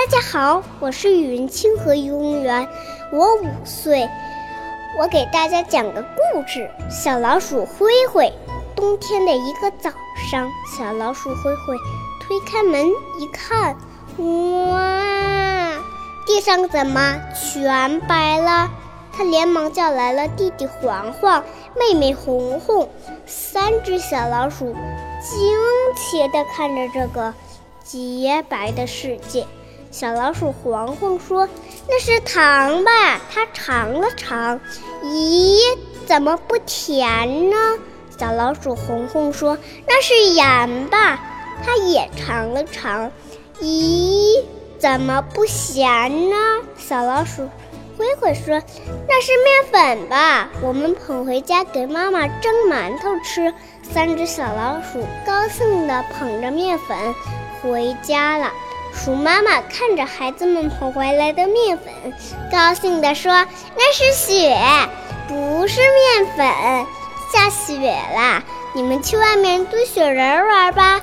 大家好，我是语文清河幼儿园，我五岁，我给大家讲个故事：小老鼠灰灰。冬天的一个早上，小老鼠灰灰推开门一看，哇，地上怎么全白了？他连忙叫来了弟弟黄黄、妹妹红红，三只小老鼠惊奇地看着这个。洁白的世界，小老鼠黄黄说：“那是糖吧？”它尝了尝，咦，怎么不甜呢？小老鼠红红说：“那是盐吧？”它也尝了尝，咦，怎么不咸呢？小老鼠灰灰说：“那是面粉吧？我们捧回家给妈妈蒸馒头吃。”三只小老鼠高兴地捧着面粉。回家了，鼠妈妈看着孩子们捧回来的面粉，高兴地说：“那是雪，不是面粉。下雪了，你们去外面堆雪人玩吧。”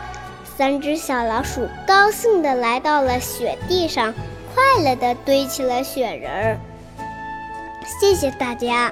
三只小老鼠高兴地来到了雪地上，快乐地堆起了雪人。谢谢大家。